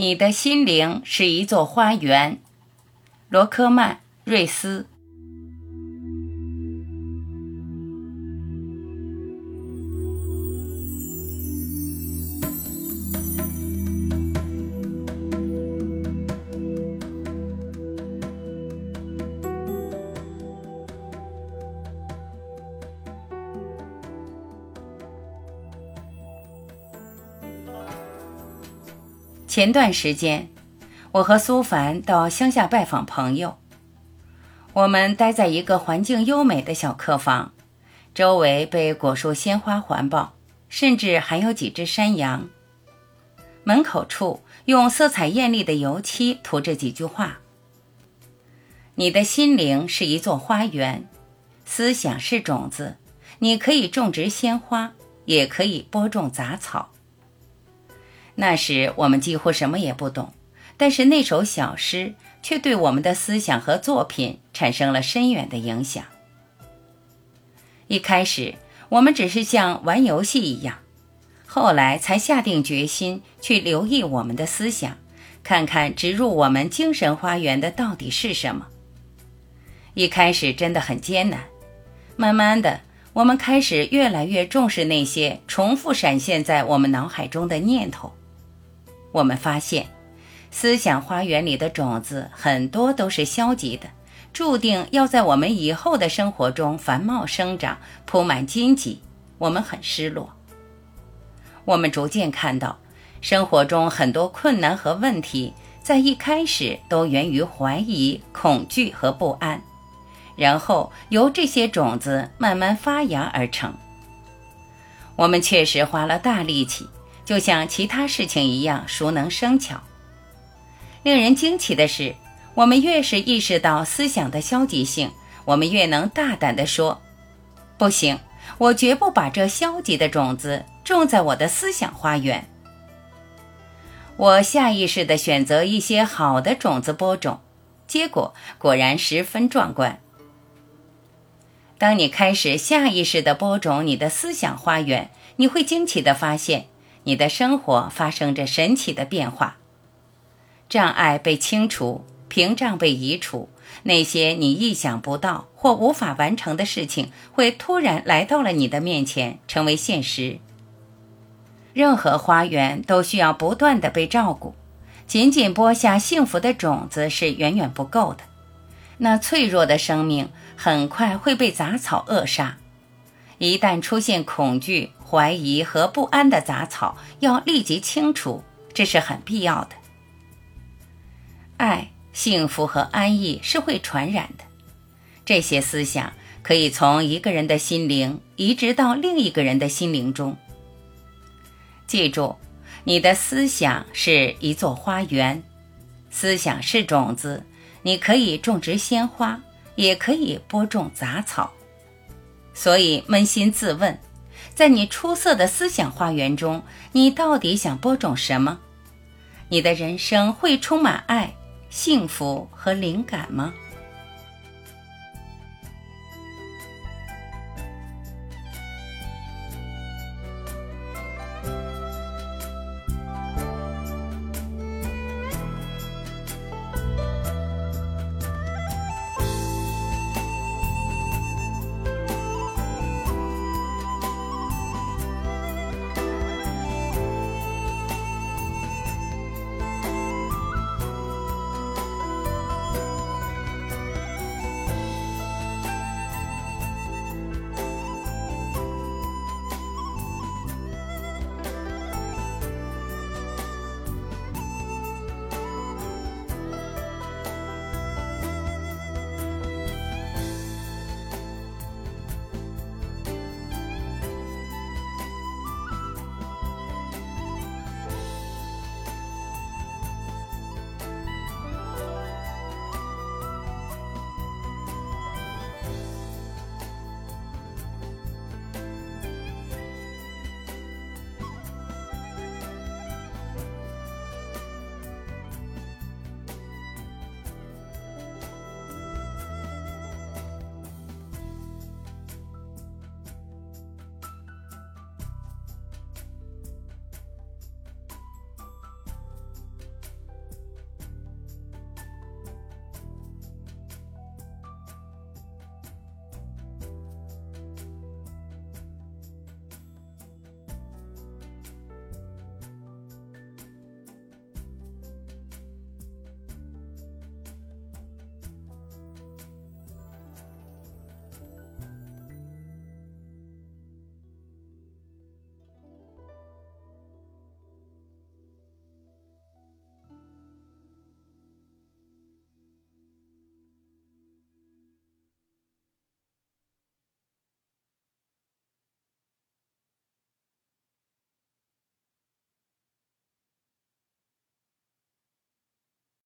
你的心灵是一座花园，罗科曼·瑞斯。前段时间，我和苏凡到乡下拜访朋友。我们待在一个环境优美的小客房，周围被果树鲜花环抱，甚至还有几只山羊。门口处用色彩艳丽的油漆涂着几句话：“你的心灵是一座花园，思想是种子，你可以种植鲜花，也可以播种杂草。”那时我们几乎什么也不懂，但是那首小诗却对我们的思想和作品产生了深远的影响。一开始我们只是像玩游戏一样，后来才下定决心去留意我们的思想，看看植入我们精神花园的到底是什么。一开始真的很艰难，慢慢的，我们开始越来越重视那些重复闪现在我们脑海中的念头。我们发现，思想花园里的种子很多都是消极的，注定要在我们以后的生活中繁茂生长，铺满荆棘。我们很失落。我们逐渐看到，生活中很多困难和问题，在一开始都源于怀疑、恐惧和不安，然后由这些种子慢慢发芽而成。我们确实花了大力气。就像其他事情一样，熟能生巧。令人惊奇的是，我们越是意识到思想的消极性，我们越能大胆地说：“不行，我绝不把这消极的种子种在我的思想花园。”我下意识地选择一些好的种子播种，结果果然十分壮观。当你开始下意识地播种你的思想花园，你会惊奇地发现。你的生活发生着神奇的变化，障碍被清除，屏障被移除，那些你意想不到或无法完成的事情会突然来到了你的面前，成为现实。任何花园都需要不断的被照顾，仅仅播下幸福的种子是远远不够的，那脆弱的生命很快会被杂草扼杀。一旦出现恐惧。怀疑和不安的杂草要立即清除，这是很必要的。爱、幸福和安逸是会传染的，这些思想可以从一个人的心灵移植到另一个人的心灵中。记住，你的思想是一座花园，思想是种子，你可以种植鲜花，也可以播种杂草。所以，扪心自问。在你出色的思想花园中，你到底想播种什么？你的人生会充满爱、幸福和灵感吗？